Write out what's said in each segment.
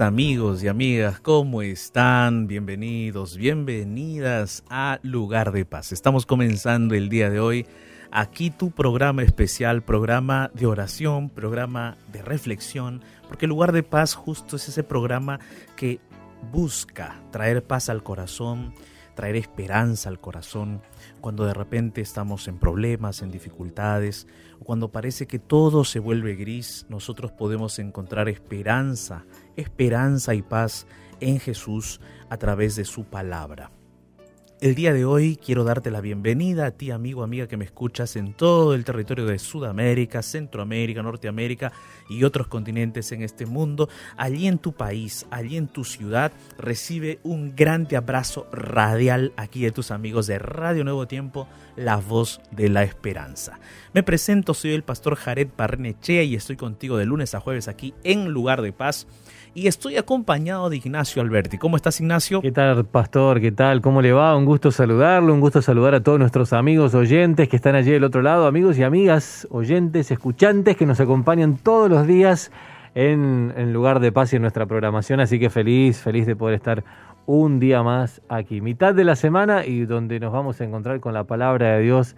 amigos y amigas, ¿cómo están? Bienvenidos, bienvenidas a Lugar de Paz. Estamos comenzando el día de hoy aquí tu programa especial, programa de oración, programa de reflexión, porque Lugar de Paz justo es ese programa que busca traer paz al corazón, traer esperanza al corazón, cuando de repente estamos en problemas, en dificultades, o cuando parece que todo se vuelve gris, nosotros podemos encontrar esperanza esperanza y paz en Jesús a través de su palabra. El día de hoy quiero darte la bienvenida a ti, amigo, amiga que me escuchas en todo el territorio de Sudamérica, Centroamérica, Norteamérica y otros continentes en este mundo. Allí en tu país, allí en tu ciudad, recibe un grande abrazo radial aquí de tus amigos de Radio Nuevo Tiempo, la voz de la esperanza. Me presento, soy el pastor Jared Parnechea y estoy contigo de lunes a jueves aquí en Lugar de Paz y estoy acompañado de Ignacio Alberti. ¿Cómo estás, Ignacio? ¿Qué tal, pastor? ¿Qué tal? ¿Cómo le va? Un gusto saludarlo, un gusto saludar a todos nuestros amigos oyentes que están allí del otro lado, amigos y amigas, oyentes, escuchantes que nos acompañan todos los días en, lugar de paz y en nuestra programación. Así que feliz, feliz de poder estar un día más aquí, mitad de la semana y donde nos vamos a encontrar con la palabra de Dios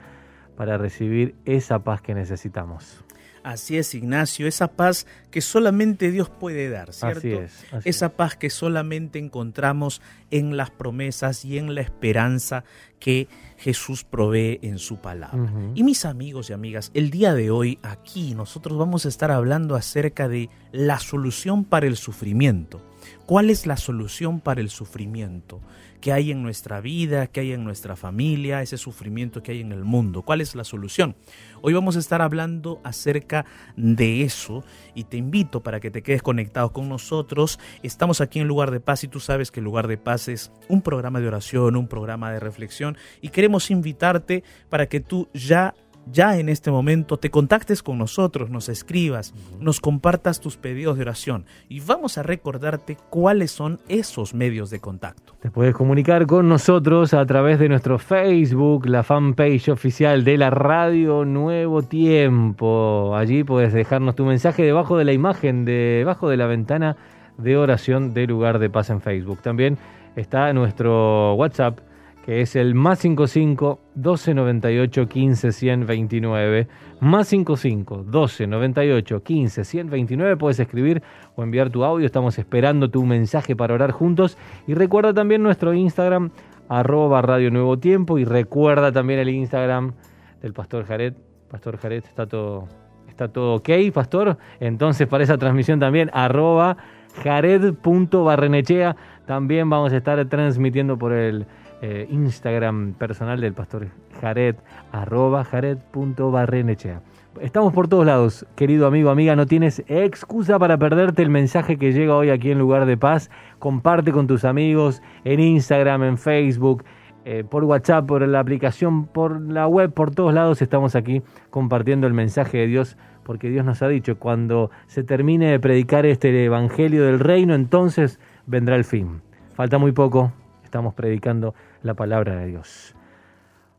para recibir esa paz que necesitamos. Así es, Ignacio, esa paz que solamente Dios puede dar, ¿cierto? Así es. esa paz que solamente encontramos en las promesas y en la esperanza que Jesús provee en su palabra. Y mis amigos y amigas, el día de hoy aquí nosotros vamos a estar hablando acerca de la solución para el sufrimiento. ¿Cuál es la solución para el sufrimiento? que hay en nuestra vida, que hay en nuestra familia, ese sufrimiento que hay en el mundo. ¿Cuál es la solución? Hoy vamos a estar hablando acerca de eso y te invito para que te quedes conectado con nosotros. Estamos aquí en Lugar de Paz y tú sabes que Lugar de Paz es un programa de oración, un programa de reflexión y queremos invitarte para que tú ya ya en este momento te contactes con nosotros, nos escribas, nos compartas tus pedidos de oración y vamos a recordarte cuáles son esos medios de contacto. Te puedes comunicar con nosotros a través de nuestro Facebook, la fanpage oficial de la radio Nuevo Tiempo. Allí puedes dejarnos tu mensaje debajo de la imagen, debajo de la ventana de oración de lugar de paz en Facebook. También está nuestro WhatsApp que es el más 55 12 98 15 129. Más 55 12 98 15 129. Puedes escribir o enviar tu audio. Estamos esperando tu mensaje para orar juntos. Y recuerda también nuestro Instagram, arroba Radio Nuevo Tiempo. Y recuerda también el Instagram del Pastor Jared. Pastor Jared, está todo, está todo ok, Pastor. Entonces, para esa transmisión también, arroba jared.barrenechea. También vamos a estar transmitiendo por el eh, Instagram personal del pastor Jared, arroba jared.barrenechea. Estamos por todos lados, querido amigo, amiga, no tienes excusa para perderte el mensaje que llega hoy aquí en Lugar de Paz. Comparte con tus amigos en Instagram, en Facebook, eh, por WhatsApp, por la aplicación, por la web, por todos lados estamos aquí compartiendo el mensaje de Dios porque Dios nos ha dicho, cuando se termine de predicar este Evangelio del Reino, entonces vendrá el fin. Falta muy poco, estamos predicando la palabra de Dios.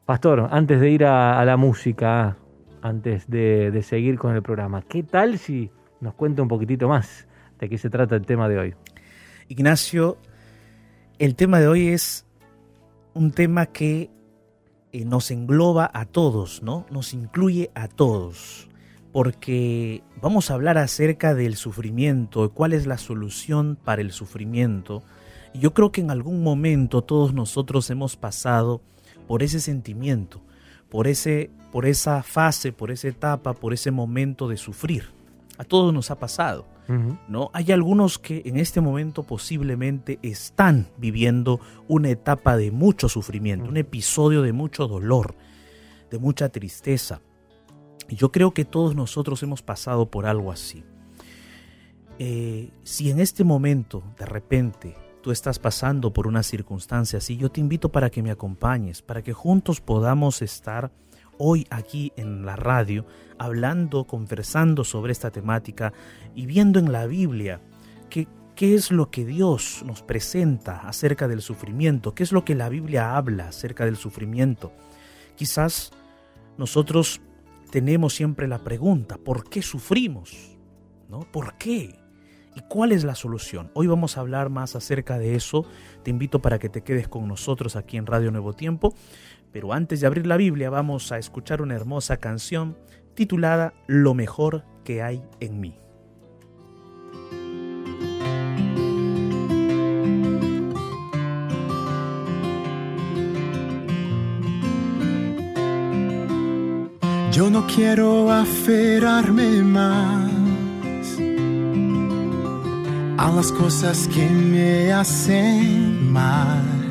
Pastor, antes de ir a, la música, antes de, seguir con el programa, ¿qué tal si nos cuenta un poquitito más de qué se trata el tema de hoy? Ignacio, el tema de hoy es un tema que eh, nos engloba a todos, ¿no? Nos incluye a todos, porque vamos a hablar acerca del sufrimiento, cuál es la solución para el sufrimiento. Yo creo que en algún momento todos nosotros hemos pasado por ese sentimiento, por ese por esa fase, por esa etapa, por ese momento de sufrir. A todos nos ha pasado. ¿no? Hay algunos que en este momento posiblemente están viviendo una etapa de mucho sufrimiento, un episodio de mucho dolor, de mucha tristeza. Y yo creo que todos nosotros hemos pasado por algo así. Eh, si en este momento, de repente, tú estás pasando por una circunstancia así, yo te invito para que me acompañes, para que juntos podamos estar hoy aquí en la radio hablando, conversando sobre esta temática y viendo en la Biblia qué es lo que Dios nos presenta acerca del sufrimiento, qué es lo que la Biblia habla acerca del sufrimiento. Quizás nosotros tenemos siempre la pregunta, ¿por qué sufrimos? ¿No? ¿Por qué? ¿Y cuál es la solución? Hoy vamos a hablar más acerca de eso. Te invito para que te quedes con nosotros aquí en Radio Nuevo Tiempo. Pero antes de abrir la Biblia vamos a escuchar una hermosa canción titulada Lo mejor que hay en mí. Yo no quiero aferrarme más a las cosas que me hacen mal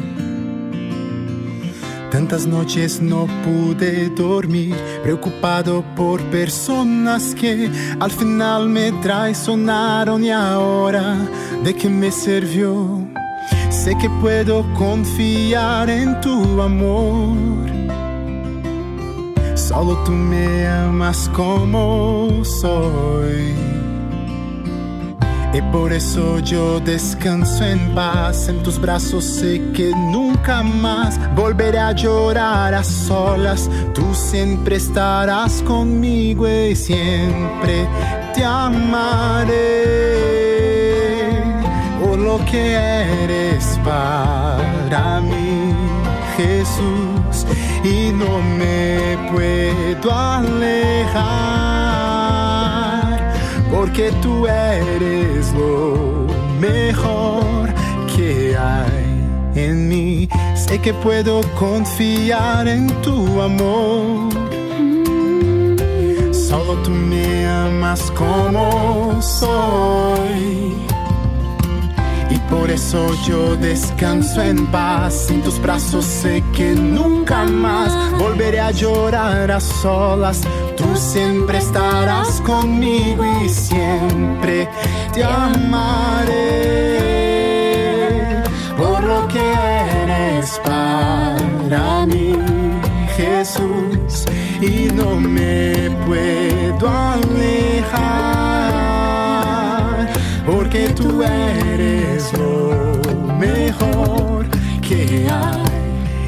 Tantas noches no pude dormir, preocupado por personas que al final me traicionaron y ahora, ¿de qué me sirvió? Sé que puedo confiar en tu amor. Solo tú me amas como soy. Y por eso yo descanso en paz, en tus brazos sé que nunca más volveré a llorar a solas. Tú siempre estarás conmigo y siempre te amaré. Por lo que eres para mí, Jesús, y no me puedo alejar porque tú eres lo mejor que hay en mí. Sé que puedo confiar en tu amor. Solo tú me amas como soy. Por eso yo descanso en paz. En tus brazos sé que nunca más volveré a llorar a solas Tú siempre estarás conmigo y siempre te amaré por lo que eres para mí, Jesús, y no me puedo alejar porque tú eres mejor que hay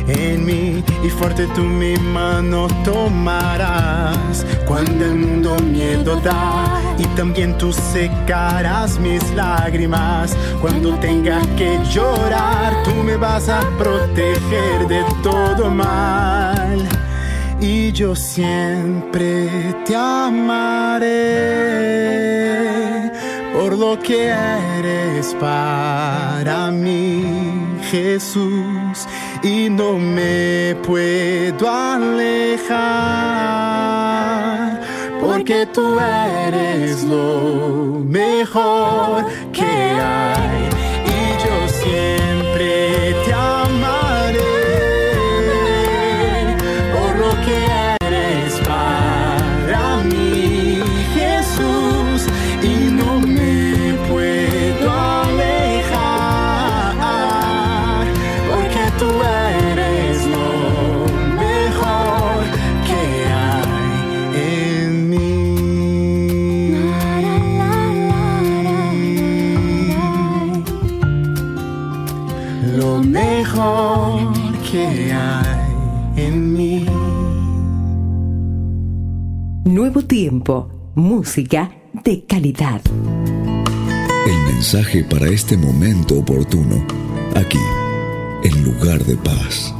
en mí. Y fuerte tú mi mano tomarás cuando el mundo miedo da. Y también tú secarás mis lágrimas cuando tenga que llorar. Tú me vas a proteger de todo mal. Y yo siempre te amaré por lo que eres para mí Jesús y no me puedo alejar porque tú eres lo mejor que hay y yo siempre te que tiempo, música de calidad. El mensaje para este momento oportuno, aquí, en lugar de paz.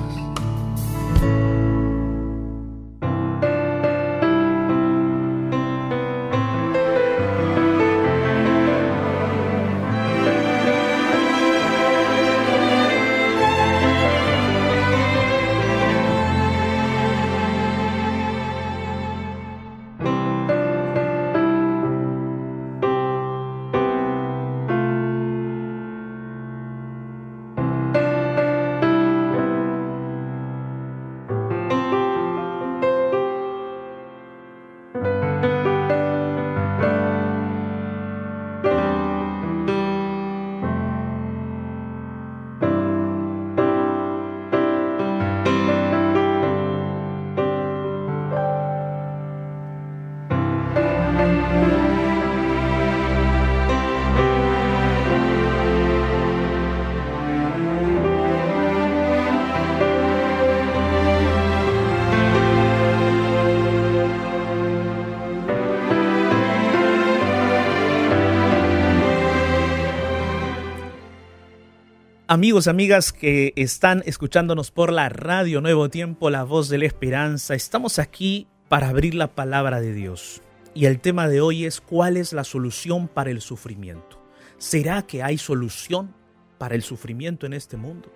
Amigos, amigas que están escuchándonos por la radio Nuevo Tiempo, la voz de la esperanza, estamos aquí para abrir la palabra de Dios. Y el tema de hoy es cuál es la solución para el sufrimiento. ¿Será que hay solución para el sufrimiento en este mundo?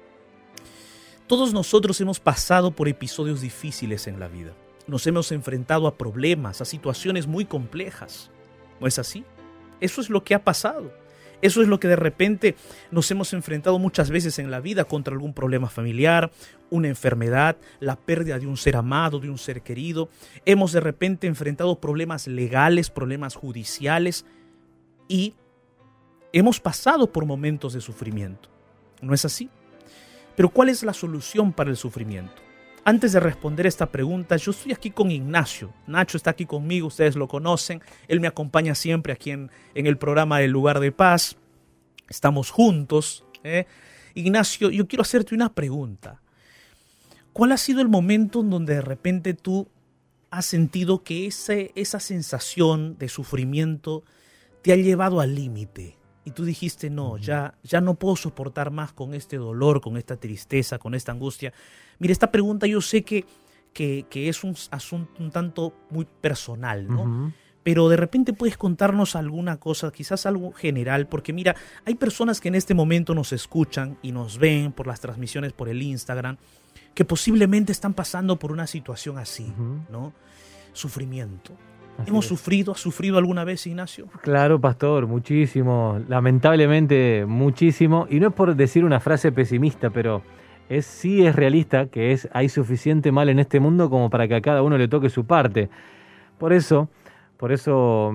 Todos nosotros hemos pasado por episodios difíciles en la vida. Nos hemos enfrentado a problemas, a situaciones muy complejas. ¿No es así? Eso es lo que ha pasado. Eso es lo que de repente nos hemos enfrentado muchas veces en la vida contra algún problema familiar, una enfermedad, la pérdida de un ser amado, de un ser querido. Hemos de repente enfrentado problemas legales, problemas judiciales y hemos pasado por momentos de sufrimiento. ¿No es así? Pero ¿cuál es la solución para el sufrimiento? Antes de responder esta pregunta, yo estoy aquí con Ignacio. Nacho está aquí conmigo, ustedes lo conocen. Él me acompaña siempre aquí en, el programa del lugar de paz. Estamos juntos. ¿eh? Ignacio, yo quiero hacerte una pregunta. ¿Cuál ha sido el momento en donde de repente tú has sentido que ese, esa sensación de sufrimiento te ha llevado al límite? Y tú dijiste, no, ya, ya no puedo soportar más con este dolor, con esta tristeza, con esta angustia. Mire, esta pregunta yo sé que, que, es un asunto un tanto muy personal, ¿no? Pero de repente puedes contarnos alguna cosa, quizás algo general, porque mira, hay personas que en este momento nos escuchan y nos ven por las transmisiones por el Instagram, que posiblemente están pasando por una situación así, ¿no? Sufrimiento. ¿Hemos sufrido? ¿Has sufrido alguna vez, Ignacio? Claro, pastor, muchísimo. Lamentablemente, muchísimo. Y no es por decir una frase pesimista, pero es sí es realista que es hay suficiente mal en este mundo como para que a cada uno le toque su parte. Por eso, por eso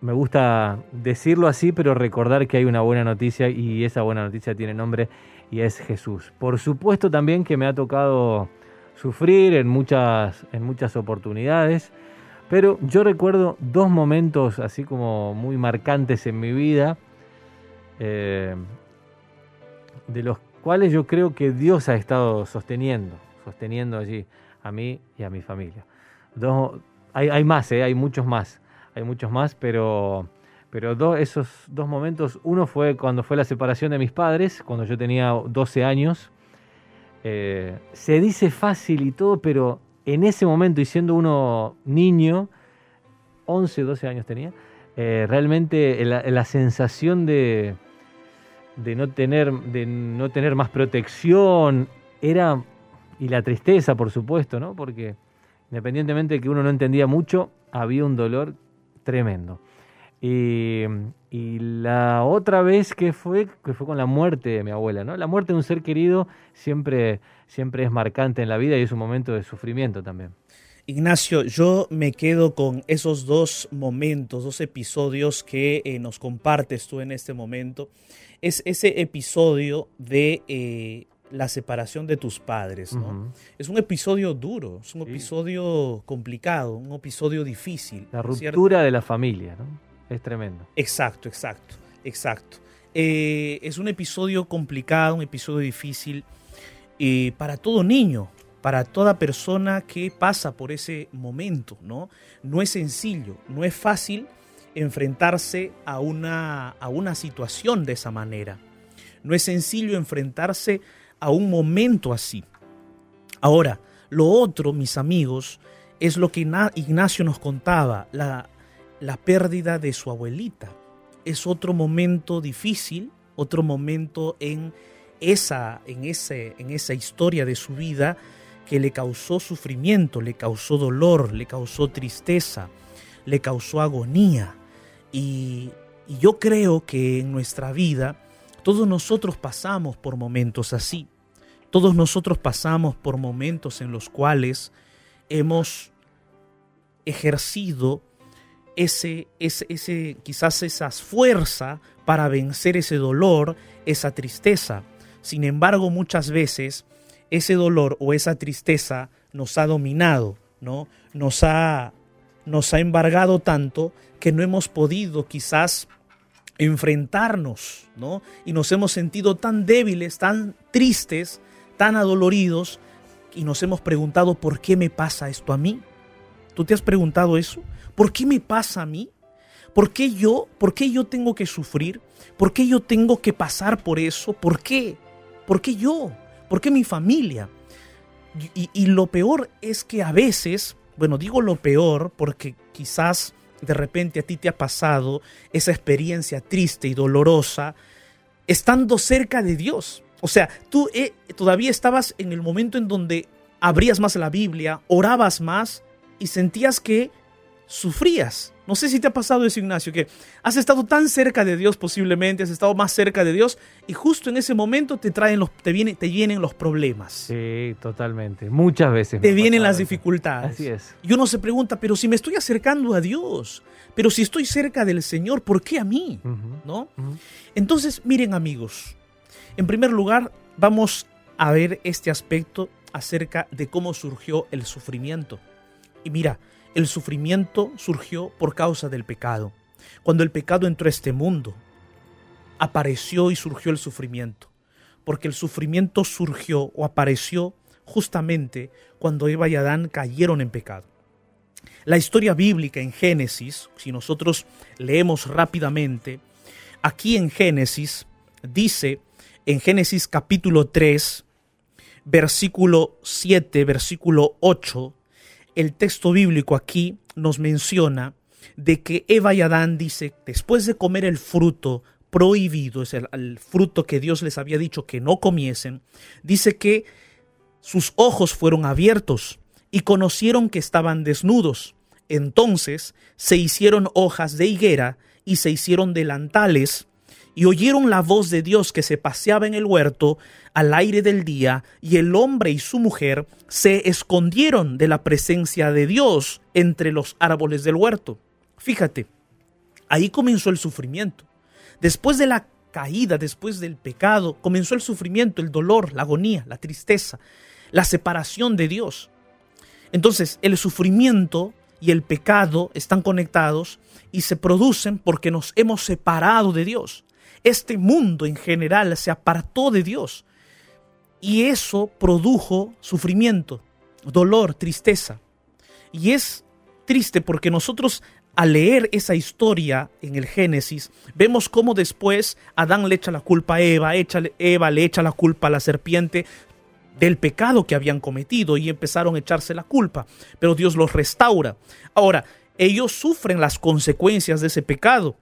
me gusta decirlo así, pero recordar que hay una buena noticia y esa buena noticia tiene nombre y es Jesús. Por supuesto también que me ha tocado sufrir en muchas, en muchas oportunidades, pero yo recuerdo dos momentos así como muy marcantes en mi vida, eh, de los cuales yo creo que Dios ha estado sosteniendo, sosteniendo allí a mí y a mi familia. hay, más, ¿eh? hay muchos más, hay muchos más, pero, esos dos momentos, uno fue cuando fue la separación de mis padres, cuando yo tenía 12 años. Eh, se dice fácil y todo, pero en ese momento, y siendo uno niño, 11, 12 años tenía, eh, realmente la sensación de, de no tener, de no tener más protección, era, y la tristeza, por supuesto, ¿no? Porque independientemente de que uno no entendía mucho, había un dolor tremendo. Y, la otra vez que fue, que fue con la muerte de mi abuela, ¿no? La muerte de un ser querido siempre, siempre es marcante en la vida y es un momento de sufrimiento también. Ignacio, yo me quedo con esos dos momentos, dos episodios que eh, nos compartes tú en este momento es ese episodio de eh, la separación de tus padres, ¿no? Es un episodio duro, es un episodio complicado, un episodio difícil. La ruptura de la familia, ¿no? Es tremendo. Exacto, exacto, exacto. Eh, es un episodio complicado, un episodio difícil. para todo niño, para toda persona que pasa por ese momento, ¿no? No es sencillo, no es fácil enfrentarse a una, a una situación de esa manera. No es sencillo enfrentarse a un momento así. Ahora, lo otro, mis amigos, es lo que Ignacio nos contaba, la, la pérdida de su abuelita. Es otro momento difícil, otro momento en esa, en, ese, en esa historia de su vida que le causó sufrimiento, le causó dolor, le causó tristeza, le causó agonía. Y, yo creo que en nuestra vida todos nosotros pasamos por momentos así. Todos nosotros pasamos por momentos en los cuales hemos ejercido ese, ese, ese, quizás esa fuerza para vencer ese dolor, esa tristeza. Sin embargo, muchas veces ese dolor o esa tristeza nos ha dominado, ¿no? Nos ha, nos ha embargado tanto que no hemos podido quizás enfrentarnos, ¿no? Y nos hemos sentido tan débiles, tan tristes, tan adoloridos, y nos hemos preguntado, ¿por qué me pasa esto a mí? ¿Tú te has preguntado eso? ¿Por qué me pasa a mí? ¿Por qué yo? ¿Por qué yo tengo que sufrir? ¿Por qué yo tengo que pasar por eso? ¿Por qué? ¿Por qué yo? ¿Por qué mi familia? Y, lo peor es que a veces, bueno, digo lo peor porque quizás de repente a ti te ha pasado esa experiencia triste y dolorosa estando cerca de Dios. O sea, tú eh, todavía estabas en el momento en donde abrías más la Biblia, orabas más y sentías que sufrías. No sé si te ha pasado eso, Ignacio, que has estado tan cerca de Dios posiblemente, has estado más cerca de Dios y justo en ese momento te traen los, te, vienen, te vienen los problemas. Sí, totalmente. Muchas veces. Te vienen las dificultades. Así es. Y uno se pregunta, pero si me estoy acercando a Dios, pero si estoy cerca del Señor, ¿por qué a mí? ¿No? Entonces, miren amigos, en primer lugar, vamos a ver este aspecto acerca de cómo surgió el sufrimiento. Y mira, el sufrimiento surgió por causa del pecado. Cuando el pecado entró a este mundo, apareció y surgió el sufrimiento. Porque el sufrimiento surgió o apareció justamente cuando Eva y Adán cayeron en pecado. La historia bíblica en Génesis, si nosotros leemos rápidamente, aquí en Génesis dice, en Génesis capítulo 3, versículo 7, versículo 8, el texto bíblico aquí nos menciona de que Eva y Adán dice, después de comer el fruto prohibido, es el, fruto que Dios les había dicho que no comiesen, dice que sus ojos fueron abiertos y conocieron que estaban desnudos. Entonces se hicieron hojas de higuera y se hicieron delantales y oyeron la voz de Dios que se paseaba en el huerto al aire del día, y el hombre y su mujer se escondieron de la presencia de Dios entre los árboles del huerto. Fíjate, ahí comenzó el sufrimiento. Después de la caída, después del pecado, comenzó el sufrimiento, el dolor, la agonía, la tristeza, la separación de Dios. Entonces, el sufrimiento y el pecado están conectados y se producen porque nos hemos separado de Dios. Este mundo en general se apartó de Dios y eso produjo sufrimiento, dolor, tristeza. Y es triste porque nosotros al leer esa historia en el Génesis, vemos cómo después Adán le echa la culpa a Eva, Eva le echa la culpa a la serpiente del pecado que habían cometido y empezaron a echarse la culpa, pero Dios los restaura. Ahora, ellos sufren las consecuencias de ese pecado,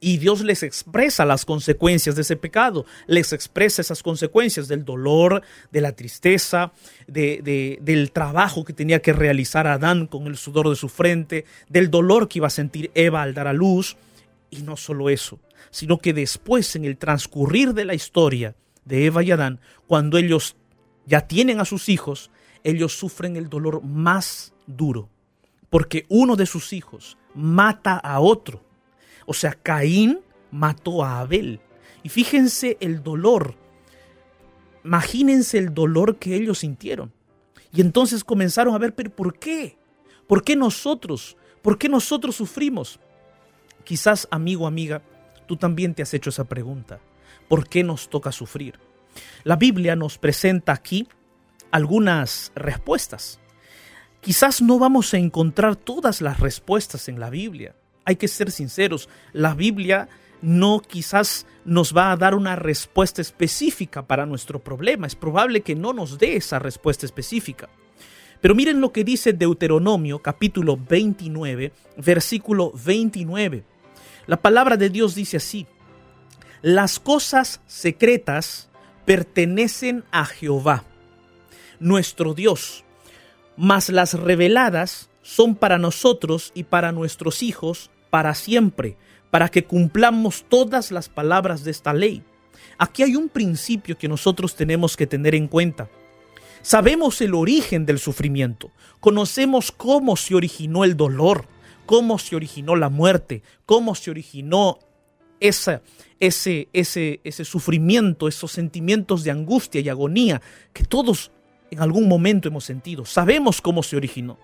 y Dios les expresa las consecuencias de ese pecado, les expresa esas consecuencias del dolor, de la tristeza, de, del trabajo que tenía que realizar Adán con el sudor de su frente, del dolor que iba a sentir Eva al dar a luz. Y no solo eso, sino que después en el transcurrir de la historia de Eva y Adán, cuando ellos ya tienen a sus hijos, ellos sufren el dolor más duro, porque uno de sus hijos mata a otro o sea, Caín mató a Abel. Y fíjense el dolor. Imagínense el dolor que ellos sintieron. Y entonces comenzaron a ver, pero ¿por qué? ¿Por qué nosotros? ¿Por qué nosotros sufrimos? Quizás, amigo, amiga, tú también te has hecho esa pregunta. ¿Por qué nos toca sufrir? La Biblia nos presenta aquí algunas respuestas. Quizás no vamos a encontrar todas las respuestas en la Biblia. Hay que ser sinceros, la Biblia no quizás nos va a dar una respuesta específica para nuestro problema. Es probable que no nos dé esa respuesta específica. Pero miren lo que dice Deuteronomio capítulo 29, versículo 29. La palabra de Dios dice así, las cosas secretas pertenecen a Jehová, nuestro Dios, mas las reveladas son para nosotros y para nuestros hijos para siempre, para que cumplamos todas las palabras de esta ley. Aquí hay un principio que nosotros tenemos que tener en cuenta. Sabemos el origen del sufrimiento, conocemos cómo se originó el dolor, cómo se originó la muerte, cómo se originó ese, ese, ese sufrimiento, esos sentimientos de angustia y agonía que todos en algún momento hemos sentido. Sabemos cómo se originó.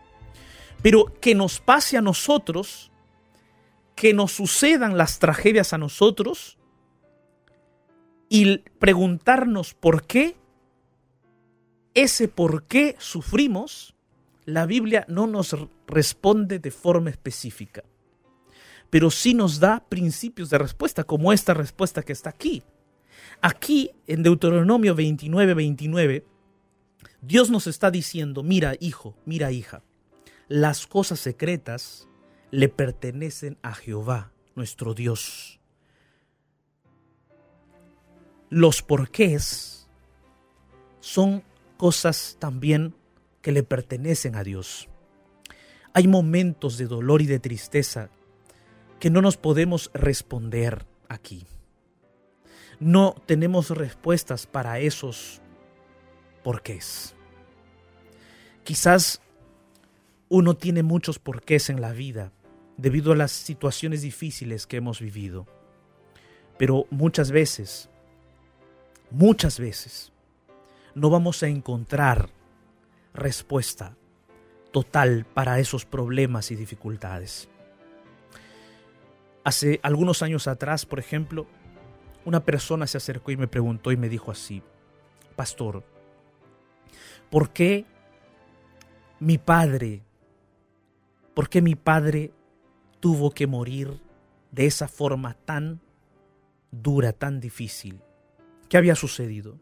Pero que nos pase a nosotros, que nos sucedan las tragedias a nosotros y preguntarnos por qué, ese por qué sufrimos, la Biblia no nos responde de forma específica pero sí nos da principios de respuesta, como esta respuesta que está aquí. Aquí, en Deuteronomio 29, 29, Dios nos está diciendo, mira hijo, mira hija, las cosas secretas le pertenecen a Jehová, nuestro Dios. Los porqués son cosas también que le pertenecen a Dios. Hay momentos de dolor y de tristeza que no nos podemos responder aquí. No tenemos respuestas para esos porqués. Quizás uno tiene muchos porqués en la vida debido a las situaciones difíciles que hemos vivido. Pero muchas veces, muchas veces, no vamos a encontrar respuesta total para esos problemas y dificultades. Hace algunos años atrás, por ejemplo, una persona se acercó y me preguntó y me dijo así, Pastor, ¿por qué mi padre, por qué mi padre tuvo que morir de esa forma tan dura, tan difícil? ¿Qué había sucedido?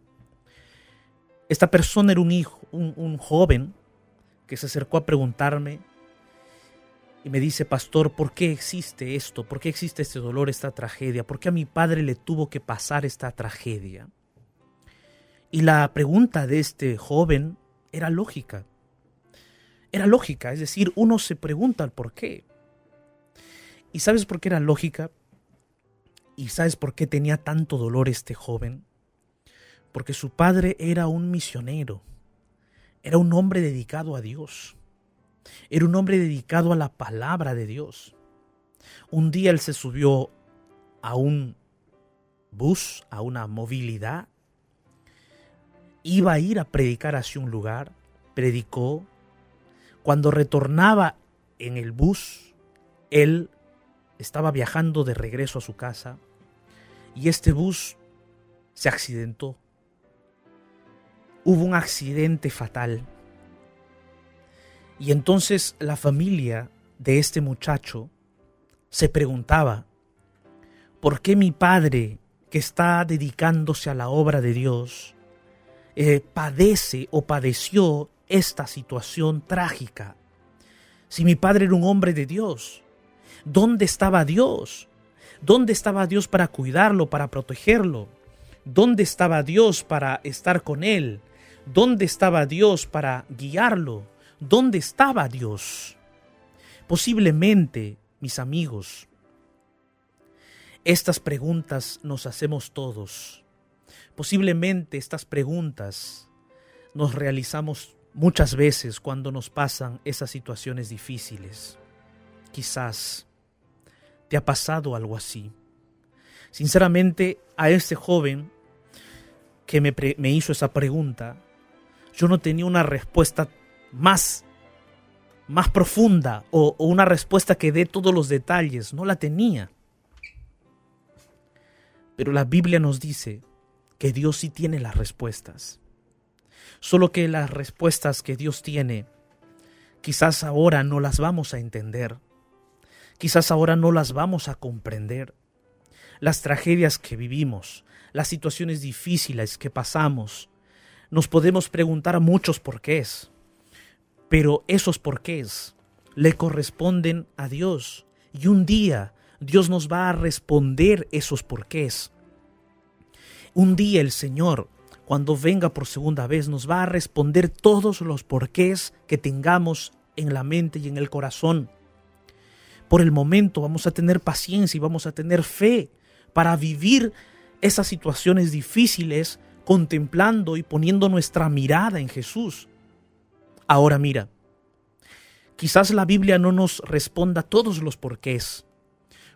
Esta persona era un hijo, un, joven que se acercó a preguntarme y me dice, pastor, ¿por qué existe esto? ¿Por qué existe este dolor, esta tragedia? ¿Por qué a mi padre le tuvo que pasar esta tragedia? Y la pregunta de este joven era lógica. Era lógica, es decir, uno se pregunta el por qué. ¿Y sabes por qué era lógica? ¿Y sabes por qué tenía tanto dolor este joven? Porque su padre era un misionero, era un hombre dedicado a Dios era un hombre dedicado a la palabra de Dios. Un día él se subió a un bus, a una movilidad. Iba a ir a predicar hacia un lugar, predicó. Cuando retornaba en el bus, él estaba viajando de regreso a su casa y este bus se accidentó. Hubo un accidente fatal y entonces la familia de este muchacho se preguntaba, ¿por qué mi padre, que está dedicándose a la obra de Dios, eh, padece o padeció esta situación trágica? Si mi padre era un hombre de Dios, ¿dónde estaba Dios? ¿Dónde estaba Dios para cuidarlo, para protegerlo? ¿Dónde estaba Dios para estar con él? ¿Dónde estaba Dios para guiarlo? ¿Dónde estaba Dios? Posiblemente, mis amigos, estas preguntas nos hacemos todos. Posiblemente estas preguntas nos realizamos muchas veces cuando nos pasan esas situaciones difíciles. Quizás te ha pasado algo así. Sinceramente, a este joven que me, me hizo esa pregunta, yo no tenía una respuesta más, más profunda o, o una respuesta que dé todos los detalles. No la tenía. Pero la Biblia nos dice que Dios sí tiene las respuestas. Solo que las respuestas que Dios tiene, quizás ahora no las vamos a entender. Quizás ahora no las vamos a comprender. Las tragedias que vivimos, las situaciones difíciles que pasamos, nos podemos preguntar muchos porqués. Pero esos porqués le corresponden a Dios. Y un día Dios nos va a responder esos porqués. Un día el Señor, cuando venga por segunda vez, nos va a responder todos los porqués que tengamos en la mente y en el corazón. Por el momento vamos a tener paciencia y vamos a tener fe para vivir esas situaciones difíciles contemplando y poniendo nuestra mirada en Jesús. Ahora mira, quizás la Biblia no nos responda todos los porqués,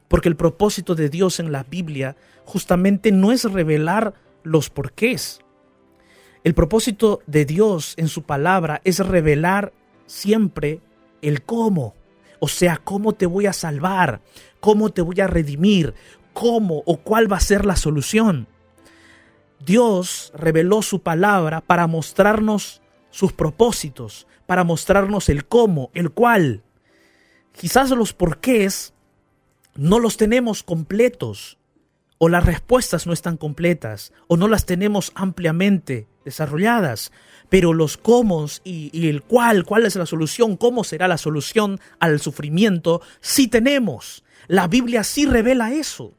porque el propósito de Dios en la Biblia justamente no es revelar los porqués. El propósito de Dios en su palabra es revelar siempre el cómo. O sea, cómo te voy a salvar, cómo te voy a redimir, cómo o cuál va a ser la solución. Dios reveló su palabra para mostrarnos sus propósitos, para mostrarnos el cómo, el cuál. Quizás los porqués no los tenemos completos, o las respuestas no están completas, o no las tenemos ampliamente desarrolladas, pero los cómo y, el cuál, cuál es la solución, cómo será la solución al sufrimiento, sí tenemos. La Biblia sí revela eso.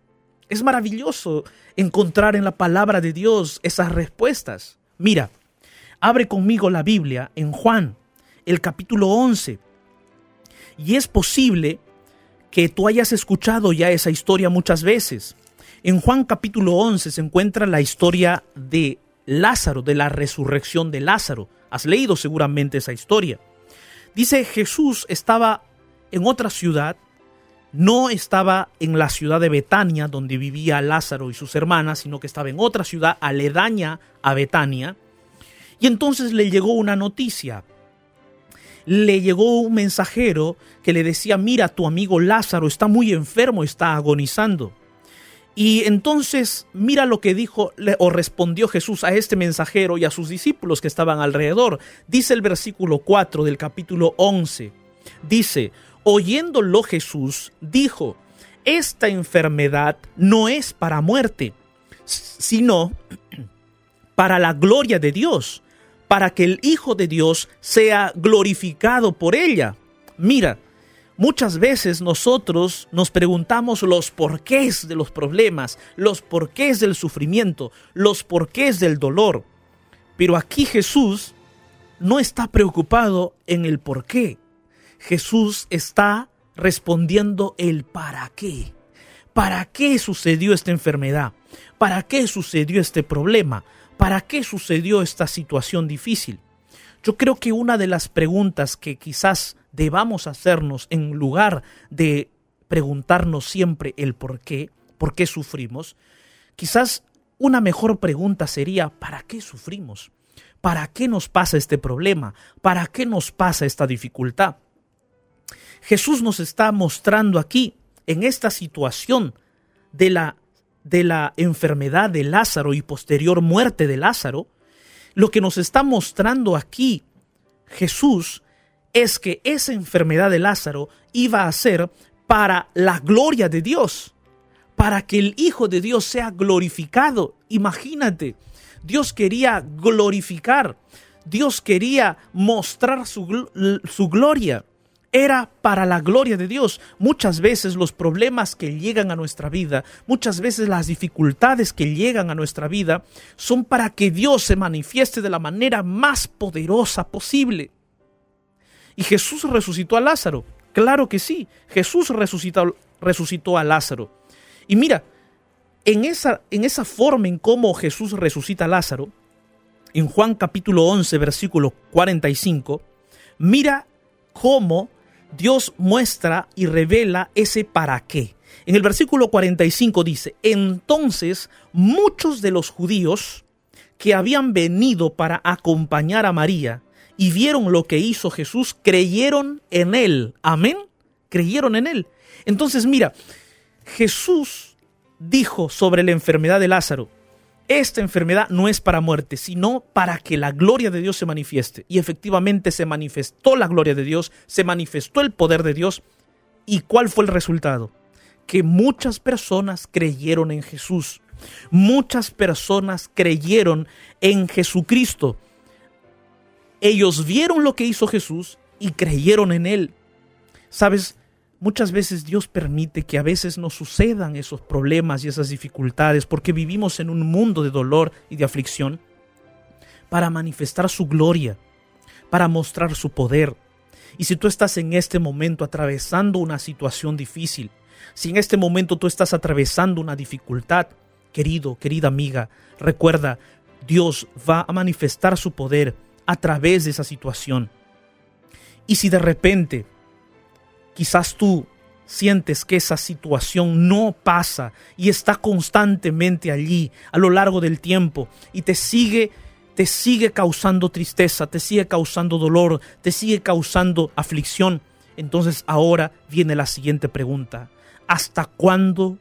Es maravilloso encontrar en la palabra de Dios esas respuestas. Mira, abre conmigo la Biblia en Juan, el capítulo 11. Y es posible que tú hayas escuchado ya esa historia muchas veces. En Juan capítulo 11 se encuentra la historia de Lázaro, de la resurrección de Lázaro. Has leído seguramente esa historia. Dice Jesús estaba en otra ciudad, no estaba en la ciudad de Betania, donde vivía Lázaro y sus hermanas, sino que estaba en otra ciudad aledaña a Betania. Y entonces le llegó una noticia le llegó un mensajero que le decía, mira, tu amigo Lázaro está muy enfermo, está agonizando. Y entonces mira lo que dijo o respondió Jesús a este mensajero y a sus discípulos que estaban alrededor. Dice el versículo 4 del capítulo 11. Dice, oyéndolo Jesús, dijo, esta enfermedad no es para muerte, sino para la gloria de Dios, para que el Hijo de Dios sea glorificado por ella. Mira, muchas veces nosotros nos preguntamos los porqués de los problemas, los porqués del sufrimiento, los porqués del dolor. Pero aquí Jesús no está preocupado en el por qué. Jesús está respondiendo el para qué. ¿Para qué sucedió esta enfermedad? ¿Para qué sucedió este problema? ¿Para qué sucedió esta situación difícil? Yo creo que una de las preguntas que quizás debamos hacernos en lugar de preguntarnos siempre el por qué, por qué sufrimos, quizás una mejor pregunta sería ¿para qué sufrimos? ¿Para qué nos pasa este problema? ¿Para qué nos pasa esta dificultad? Jesús nos está mostrando aquí, en esta situación de la de la enfermedad de Lázaro y posterior muerte de Lázaro, lo que nos está mostrando aquí Jesús es que esa enfermedad de Lázaro iba a ser para la gloria de Dios, para que el Hijo de Dios sea glorificado. Imagínate, Dios quería glorificar, Dios quería mostrar su, su gloria era para la gloria de Dios. Muchas veces los problemas que llegan a nuestra vida, muchas veces las dificultades que llegan a nuestra vida, son para que Dios se manifieste de la manera más poderosa posible. ¿Y Jesús resucitó a Lázaro? Claro que sí, Jesús resucitó, resucitó a Lázaro. Y mira, en esa, en esa forma en cómo Jesús resucita a Lázaro, en Juan capítulo 11, versículo 45, mira cómo Dios muestra y revela ese para qué. En el versículo 45 dice, entonces muchos de los judíos que habían venido para acompañar a María y vieron lo que hizo Jesús, creyeron en él. Amén. Creyeron en él. Entonces mira, Jesús dijo sobre la enfermedad de Lázaro, esta enfermedad no es para muerte, sino para que la gloria de Dios se manifieste. Y efectivamente se manifestó la gloria de Dios, se manifestó el poder de Dios. ¿Y cuál fue el resultado? Que muchas personas creyeron en Jesús. Muchas personas creyeron en Jesucristo. Ellos vieron lo que hizo Jesús y creyeron en Él. Sabes, Muchas veces Dios permite que a veces nos sucedan esos problemas y esas dificultades porque vivimos en un mundo de dolor y de aflicción para manifestar su gloria, para mostrar su poder. Y si tú estás en este momento atravesando una situación difícil, si en este momento tú estás atravesando una dificultad, querido, querida amiga, recuerda, Dios va a manifestar su poder a través de esa situación. Y si de repente Quizás tú sientes que esa situación no pasa y está constantemente allí a lo largo del tiempo y te sigue te sigue causando tristeza, te sigue causando dolor, te sigue causando aflicción. Entonces ahora viene la siguiente pregunta. ¿Hasta cuándo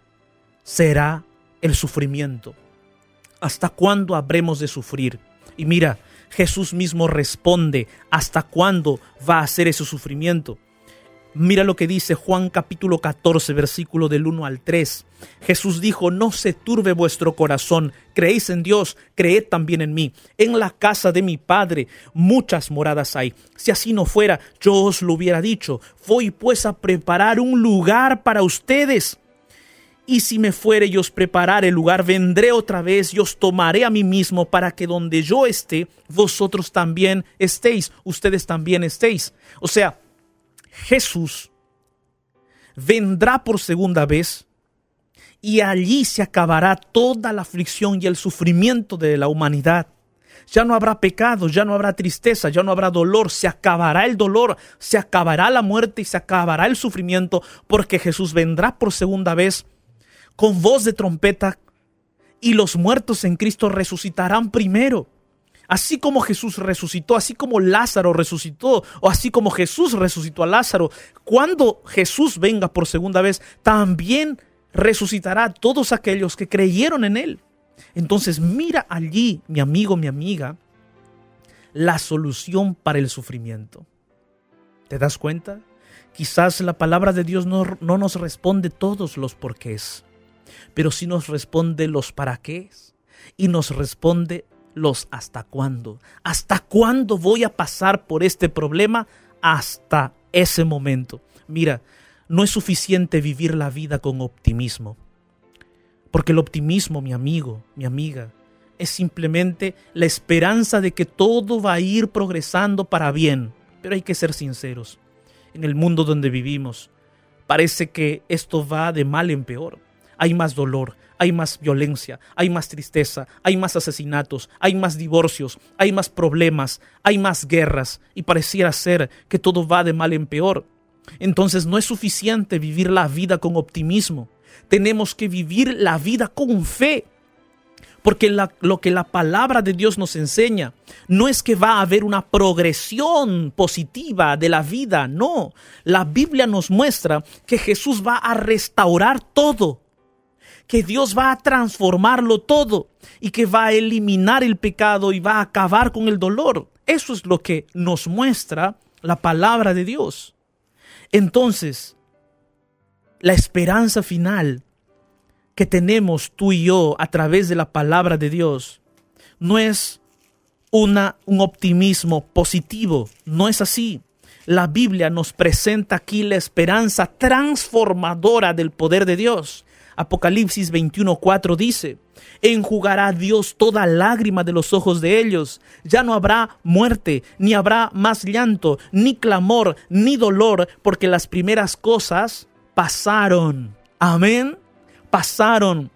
será el sufrimiento? ¿Hasta cuándo habremos de sufrir? Y mira, Jesús mismo responde, ¿hasta cuándo va a ser ese sufrimiento? Mira lo que dice Juan capítulo 14, versículo del 1 al 3. Jesús dijo, no se turbe vuestro corazón, creéis en Dios, creed también en mí. En la casa de mi Padre muchas moradas hay. Si así no fuera, yo os lo hubiera dicho. Voy pues a preparar un lugar para ustedes. Y si me fuere y os preparar el lugar, vendré otra vez y os tomaré a mí mismo para que donde yo esté, vosotros también estéis, ustedes también estéis. O sea, Jesús vendrá por segunda vez y allí se acabará toda la aflicción y el sufrimiento de la humanidad. Ya no habrá pecado, ya no habrá tristeza, ya no habrá dolor, se acabará el dolor, se acabará la muerte y se acabará el sufrimiento, porque Jesús vendrá por segunda vez con voz de trompeta y los muertos en Cristo resucitarán primero. Así como Jesús resucitó, así como Lázaro resucitó, o así como Jesús resucitó a Lázaro, cuando Jesús venga por segunda vez, también resucitará a todos aquellos que creyeron en Él. Entonces mira allí, mi amigo, mi amiga, la solución para el sufrimiento. ¿Te das cuenta? Quizás la palabra de Dios no, no nos responde todos los porqués, pero sí nos responde los para qué y nos responde los hasta cuándo. ¿Hasta cuándo voy a pasar por este problema? Hasta ese momento. Mira, no es suficiente vivir la vida con optimismo. Porque el optimismo, mi amigo, mi amiga, es simplemente la esperanza de que todo va a ir progresando para bien. Pero hay que ser sinceros. En el mundo donde vivimos, parece que esto va de mal en peor. Hay más dolor, hay más violencia, hay más tristeza, hay más asesinatos, hay más divorcios, hay más problemas, hay más guerras y pareciera ser que todo va de mal en peor. Entonces no es suficiente vivir la vida con optimismo, tenemos que vivir la vida con fe. Porque lo que la palabra de Dios nos enseña no es que va a haber una progresión positiva de la vida, no. La Biblia nos muestra que Jesús va a restaurar todo que Dios va a transformarlo todo y que va a eliminar el pecado y va a acabar con el dolor. Eso es lo que nos muestra la palabra de Dios. Entonces, la esperanza final que tenemos tú y yo a través de la palabra de Dios no es una, un optimismo positivo, no es así. La Biblia nos presenta aquí la esperanza transformadora del poder de Dios. Apocalipsis 21:4 dice, enjugará Dios toda lágrima de los ojos de ellos. Ya no habrá muerte, ni habrá más llanto, ni clamor, ni dolor, porque las primeras cosas pasaron. Amén. Pasaron.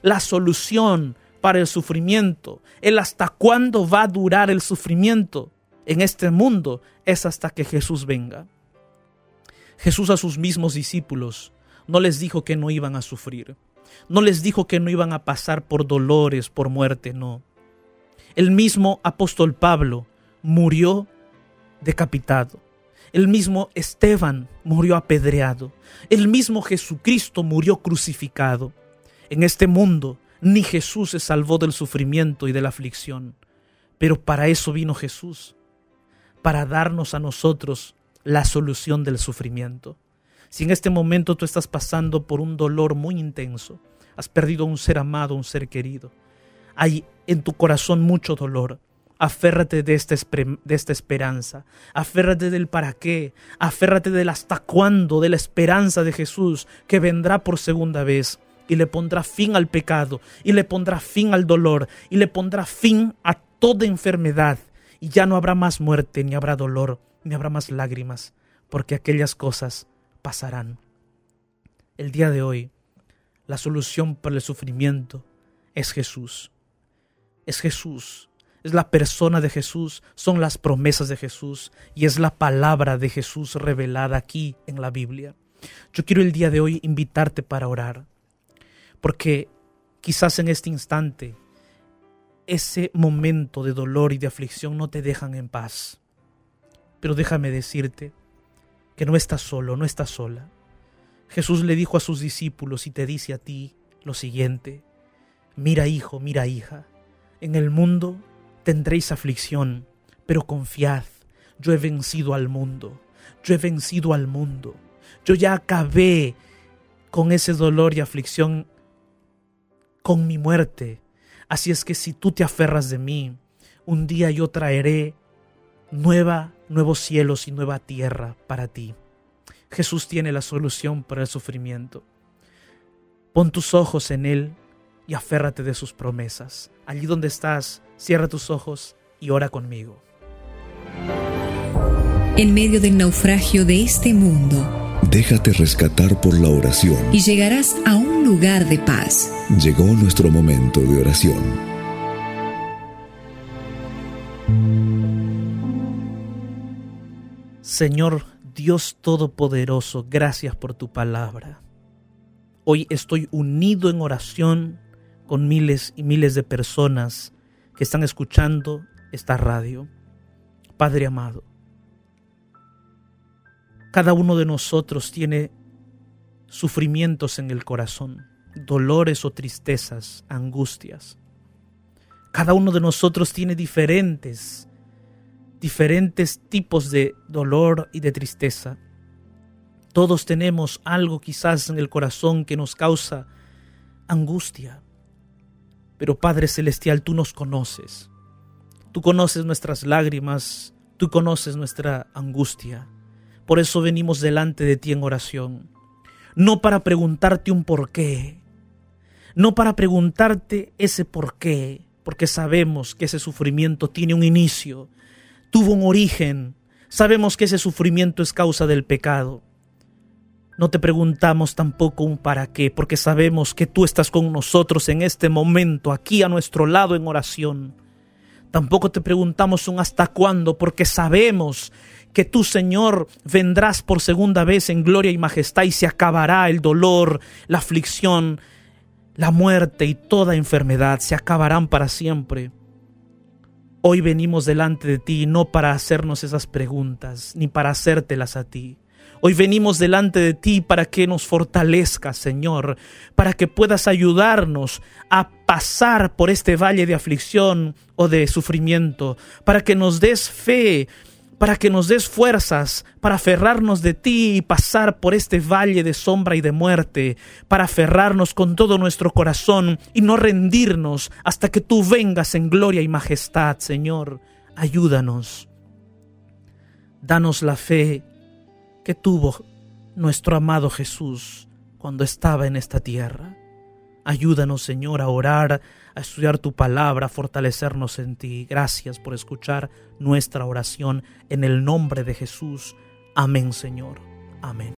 La solución para el sufrimiento, el hasta cuándo va a durar el sufrimiento en este mundo, es hasta que Jesús venga. Jesús a sus mismos discípulos no les dijo que no iban a sufrir. No les dijo que no iban a pasar por dolores, por muerte, no. El mismo apóstol Pablo murió decapitado. El mismo Esteban murió apedreado. El mismo Jesucristo murió crucificado. En este mundo ni Jesús se salvó del sufrimiento y de la aflicción. Pero para eso vino Jesús, para darnos a nosotros la solución del sufrimiento. Si en este momento tú estás pasando por un dolor muy intenso, has perdido un ser amado, un ser querido, hay en tu corazón mucho dolor, aférrate de esta, de esta esperanza, aférrate del para qué, aférrate del hasta cuándo, de la esperanza de Jesús que vendrá por segunda vez y le pondrá fin al pecado, y le pondrá fin al dolor, y le pondrá fin a toda enfermedad, y ya no habrá más muerte, ni habrá dolor, ni habrá más lágrimas, porque aquellas cosas pasarán. El día de hoy, la solución para el sufrimiento es Jesús. Es Jesús, es la persona de Jesús, son las promesas de Jesús y es la palabra de Jesús revelada aquí en la Biblia. Yo quiero el día de hoy invitarte para orar, porque quizás en este instante ese momento de dolor y de aflicción no te dejan en paz. Pero déjame decirte que no estás solo, no estás sola. Jesús le dijo a sus discípulos y te dice a ti lo siguiente, mira hijo, mira hija, en el mundo tendréis aflicción, pero confiad, yo he vencido al mundo, yo he vencido al mundo, yo ya acabé con ese dolor y aflicción, con mi muerte. Así es que si tú te aferras de mí, un día yo traeré nueva, nuevos cielos y nueva tierra para ti. Jesús tiene la solución para el sufrimiento. Pon tus ojos en Él y aférrate de sus promesas. Allí donde estás, cierra tus ojos y ora conmigo. En medio del naufragio de este mundo, déjate rescatar por la oración y llegarás a un lugar de paz. Llegó nuestro momento de oración. Señor Dios Todopoderoso, gracias por tu palabra. Hoy estoy unido en oración con miles y miles de personas que están escuchando esta radio. Padre amado, cada uno de nosotros tiene sufrimientos en el corazón, dolores o tristezas, angustias. Cada uno de nosotros tiene diferentes, diferentes tipos de dolor y de tristeza. Todos tenemos algo quizás en el corazón que nos causa angustia. Pero Padre Celestial, tú nos conoces. Tú conoces nuestras lágrimas, tú conoces nuestra angustia. Por eso venimos delante de ti en oración. No para preguntarte un por qué, no para preguntarte ese por qué, porque sabemos que ese sufrimiento tiene un inicio, tuvo un origen, sabemos que ese sufrimiento es causa del pecado. No te preguntamos tampoco un para qué, porque sabemos que tú estás con nosotros en este momento, aquí a nuestro lado en oración. Tampoco te preguntamos un hasta cuándo, porque sabemos que tú, Señor, vendrás por segunda vez en gloria y majestad y se acabará el dolor, la aflicción, la muerte y toda enfermedad, se acabarán para siempre. Hoy venimos delante de ti no para hacernos esas preguntas, ni para hacértelas a ti. Hoy venimos delante de ti para que nos fortalezcas, Señor, para que puedas ayudarnos a pasar por este valle de aflicción o de sufrimiento, para que nos des fe, para que nos des fuerzas para aferrarnos de ti y pasar por este valle de sombra y de muerte, para aferrarnos con todo nuestro corazón y no rendirnos hasta que tú vengas en gloria y majestad, Señor. Ayúdanos. Danos la fe que tuvo nuestro amado Jesús cuando estaba en esta tierra. Ayúdanos, Señor, a orar, a estudiar tu palabra, a fortalecernos en ti. Gracias por escuchar nuestra oración en el nombre de Jesús. Amén, Señor. Amén.